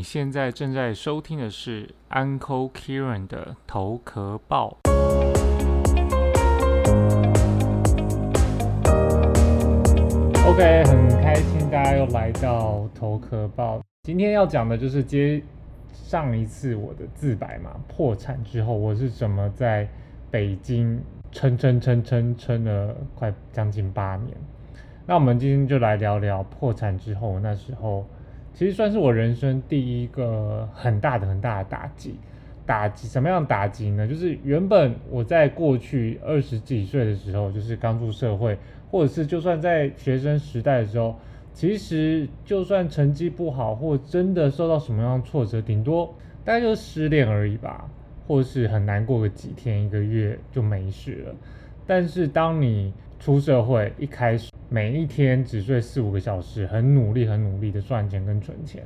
你现在正在收听的是 Uncle Kieran 的头壳报。OK，很开心大家又来到头壳报。今天要讲的就是接上一次我的自白嘛，破产之后我是怎么在北京撑撑撑撑撑了快将近八年。那我们今天就来聊聊破产之后那时候。其实算是我人生第一个很大的很大的打击，打击什么样打击呢？就是原本我在过去二十几岁的时候，就是刚入社会，或者是就算在学生时代的时候，其实就算成绩不好，或真的受到什么样的挫折，顶多大概就是失恋而已吧，或是很难过个几天一个月就没事了。但是当你出社会一开始，每一天只睡四五个小时，很努力、很努力的赚钱跟存钱，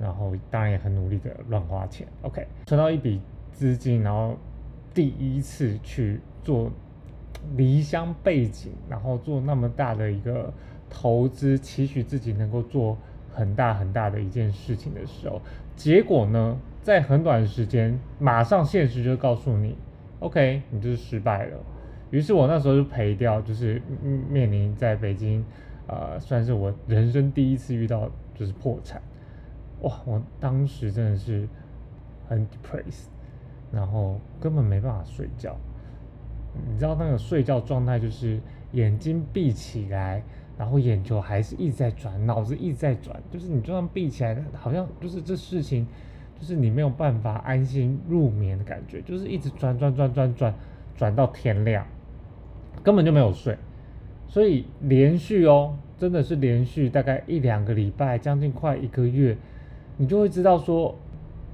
然后当然也很努力的乱花钱。OK，存到一笔资金，然后第一次去做离乡背景，然后做那么大的一个投资，期许自己能够做很大很大的一件事情的时候，结果呢，在很短的时间，马上现实就告诉你，OK，你就是失败了。于是我那时候就赔掉，就是面临在北京，呃，算是我人生第一次遇到就是破产，哇！我当时真的是很 depressed，然后根本没办法睡觉。你知道那个睡觉状态就是眼睛闭起来，然后眼球还是一直在转，脑子一直在转，就是你就算闭起来，好像就是这事情，就是你没有办法安心入眠的感觉，就是一直转转转转转转到天亮。根本就没有睡，所以连续哦，真的是连续大概一两个礼拜，将近快一个月，你就会知道说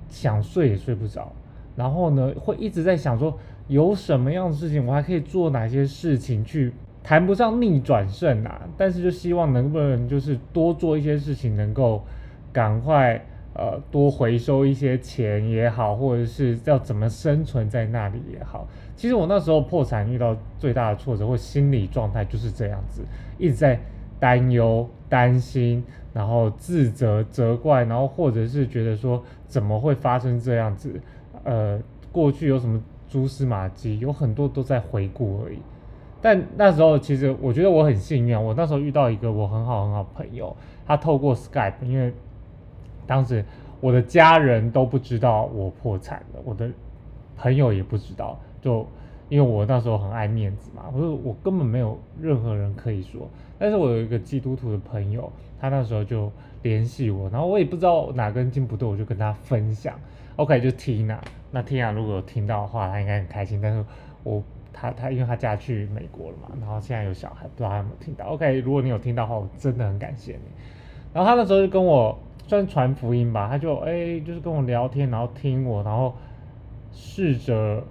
想睡也睡不着，然后呢会一直在想说有什么样的事情我还可以做哪些事情去谈不上逆转胜啊，但是就希望能不能就是多做一些事情，能够赶快。呃，多回收一些钱也好，或者是要怎么生存在那里也好。其实我那时候破产遇到最大的挫折或心理状态就是这样子，一直在担忧、担心，然后自责、责怪，然后或者是觉得说怎么会发生这样子？呃，过去有什么蛛丝马迹，有很多都在回顾而已。但那时候其实我觉得我很幸运，我那时候遇到一个我很好很好朋友，他透过 Skype，因为。当时我的家人都不知道我破产了，我的朋友也不知道，就因为我那时候很爱面子嘛，我说我根本没有任何人可以说。但是我有一个基督徒的朋友，他那时候就联系我，然后我也不知道哪根筋不对，我就跟他分享。OK，就 Tina，那 Tina 如果有听到的话，他应该很开心。但是我他他因为他嫁去美国了嘛，然后现在有小孩，不知道她有没有听到。OK，如果你有听到的话，我真的很感谢你。然后他那时候就跟我。算传福音吧，他就哎，就是跟我聊天，然后听我，然后试着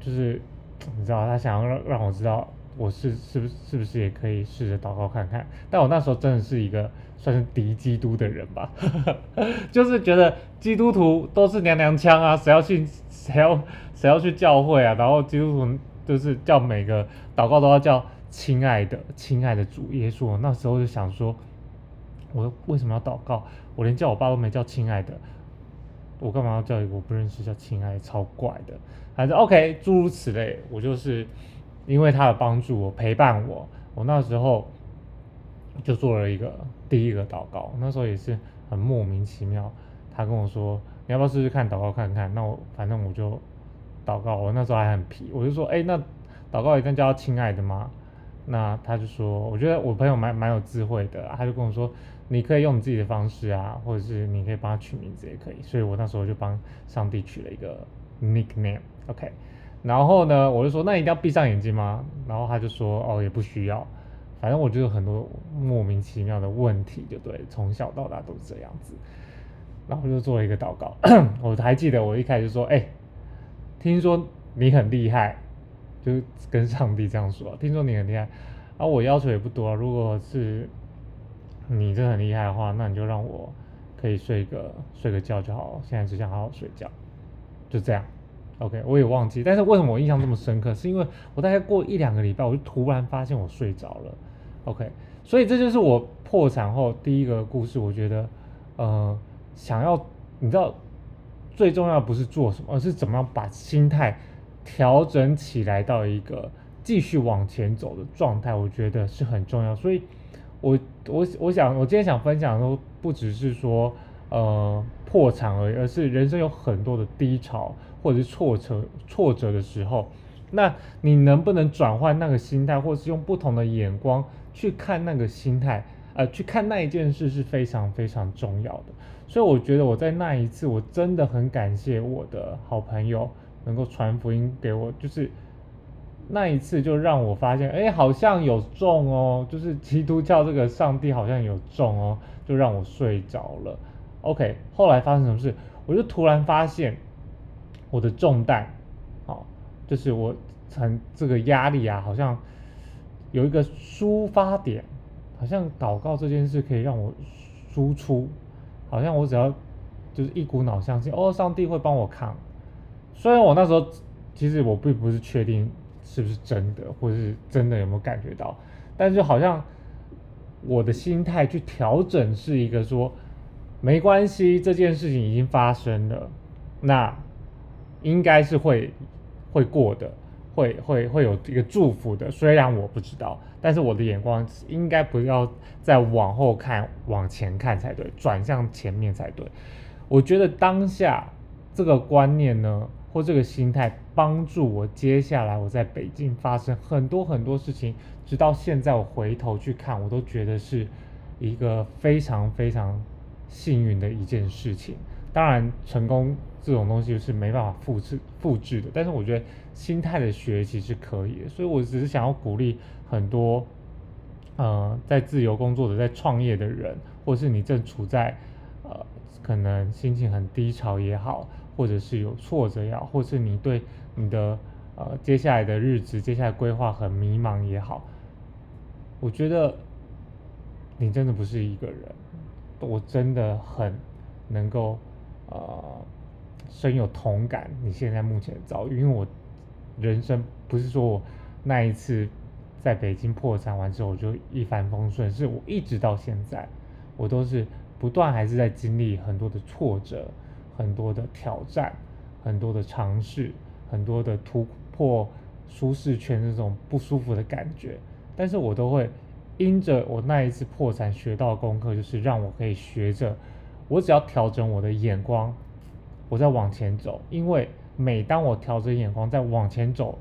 就是你知道，他想要让让我知道我是是不是是不是也可以试着祷告看看。但我那时候真的是一个算是敌基督的人吧，就是觉得基督徒都是娘娘腔啊，谁要去谁要谁要去教会啊，然后基督徒就是叫每个祷告都要叫亲爱的亲爱的主耶稣。那时候就想说。我为什么要祷告？我连叫我爸都没叫亲爱的，我干嘛要叫一个我不认识叫亲爱的？超怪的。反正 OK，诸如此类。我就是因为他的帮助，我陪伴我，我那时候就做了一个第一个祷告。那时候也是很莫名其妙，他跟我说你要不要试试看祷告看看？那我反正我就祷告。我那时候还很皮，我就说哎，那祷告一定叫亲爱的吗？那他就说，我觉得我朋友蛮蛮有智慧的，他就跟我说。你可以用你自己的方式啊，或者是你可以帮他取名字也可以。所以我那时候就帮上帝取了一个 nickname，OK。然后呢，我就说那一定要闭上眼睛吗？然后他就说哦也不需要，反正我就有很多莫名其妙的问题，就对，从小到大都是这样子。然后就做了一个祷告，我还记得我一开始就说，哎，听说你很厉害，就跟上帝这样说，听说你很厉害，啊我要求也不多，如果是。你真的很厉害的话，那你就让我可以睡个睡个觉就好。现在只想好好睡觉，就这样。OK，我也忘记。但是为什么我印象这么深刻？是因为我大概过一两个礼拜，我就突然发现我睡着了。OK，所以这就是我破产后第一个故事。我觉得，呃，想要你知道最重要不是做什么，而是怎么样把心态调整起来到一个继续往前走的状态，我觉得是很重要。所以，我我我想我今天想分享的都不只是说呃破产而已，而是人生有很多的低潮或者是挫折挫折的时候，那你能不能转换那个心态，或是用不同的眼光去看那个心态？呃，去看那一件事是非常非常重要的，所以我觉得我在那一次，我真的很感谢我的好朋友能够传福音给我，就是那一次就让我发现，哎，好像有中哦，就是基督教这个上帝好像有中哦，就让我睡着了。OK，后来发生什么事？我就突然发现我的重担，好，就是我很这个压力啊，好像有一个抒发点。好像祷告这件事可以让我输出，好像我只要就是一股脑相信哦，上帝会帮我扛。虽然我那时候其实我并不是确定是不是真的，或是真的有没有感觉到，但是好像我的心态去调整是一个说没关系，这件事情已经发生了，那应该是会会过的。会会会有一个祝福的，虽然我不知道，但是我的眼光应该不要再往后看，往前看才对，转向前面才对。我觉得当下这个观念呢，或这个心态，帮助我接下来我在北京发生很多很多事情，直到现在我回头去看，我都觉得是一个非常非常幸运的一件事情。当然，成功这种东西是没办法复制复制的，但是我觉得。心态的学习是可以的，所以我只是想要鼓励很多，呃，在自由工作的、在创业的人，或是你正处在呃可能心情很低潮也好，或者是有挫折也好，或是你对你的呃接下来的日子、接下来规划很迷茫也好，我觉得你真的不是一个人，我真的很能够呃深有同感你现在目前的遭遇，因为我。人生不是说我那一次在北京破产完之后我就一帆风顺，是我一直到现在，我都是不断还是在经历很多的挫折、很多的挑战、很多的尝试、很多的突破舒适圈这种不舒服的感觉。但是我都会因着我那一次破产学到功课，就是让我可以学着，我只要调整我的眼光，我再往前走，因为。每当我调整眼光再往前走，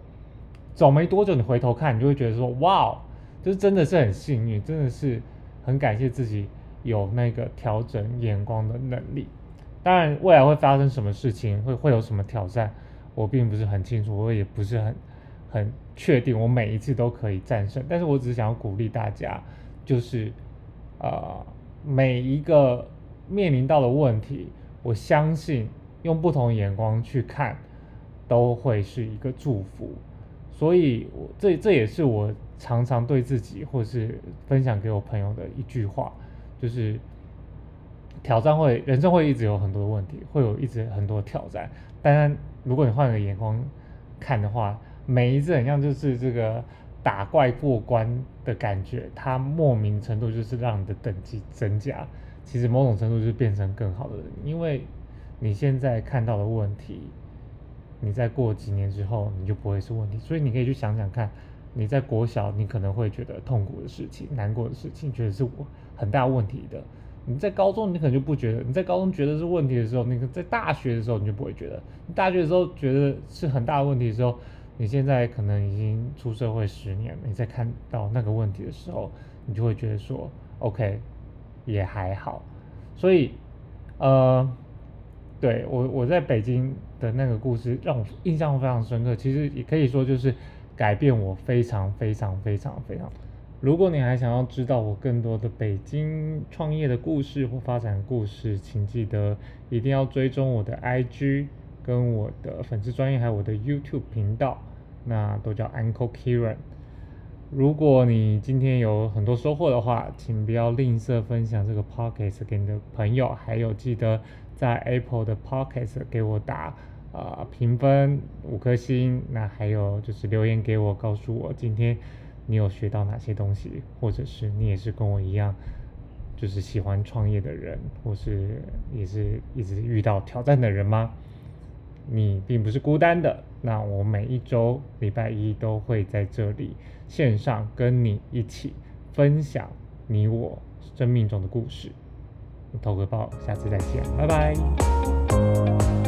走没多久，你回头看，你就会觉得说，哇，就是真的是很幸运，真的是很感谢自己有那个调整眼光的能力。当然，未来会发生什么事情，会会有什么挑战，我并不是很清楚，我也不是很很确定，我每一次都可以战胜。但是我只是想要鼓励大家，就是呃，每一个面临到的问题，我相信。用不同眼光去看，都会是一个祝福。所以，我这这也是我常常对自己或是分享给我朋友的一句话，就是挑战会，人生会一直有很多的问题，会有一直很多挑战。但如果你换个眼光看的话，每一次很像就是这个打怪过关的感觉，它莫名程度就是让你的等级增加。其实某种程度就是变成更好的人，因为。你现在看到的问题，你再过几年之后，你就不会是问题。所以你可以去想想看，你在国小，你可能会觉得痛苦的事情、难过的事情，觉得是我很大问题的。你在高中，你可能就不觉得。你在高中觉得是问题的时候，那个在大学的时候，你就不会觉得。你大学的时候觉得是很大的问题的时候，你现在可能已经出社会十年了，你在看到那个问题的时候，你就会觉得说，OK，也还好。所以，呃。对我，我在北京的那个故事让我印象非常深刻。其实也可以说就是改变我非常非常非常非常。如果你还想要知道我更多的北京创业的故事或发展故事，请记得一定要追踪我的 IG 跟我的粉丝专业，还有我的 YouTube 频道，那都叫 Uncle Kieran。如果你今天有很多收获的话，请不要吝啬分享这个 p o c k e t 给你的朋友，还有记得。在 Apple 的 p o c k e t 给我打啊评分五颗星，那还有就是留言给我，告诉我今天你有学到哪些东西，或者是你也是跟我一样，就是喜欢创业的人，或是也是一直遇到挑战的人吗？你并不是孤单的。那我每一周礼拜一都会在这里线上跟你一起分享你我生命中的故事。投个报，下次再见，拜拜。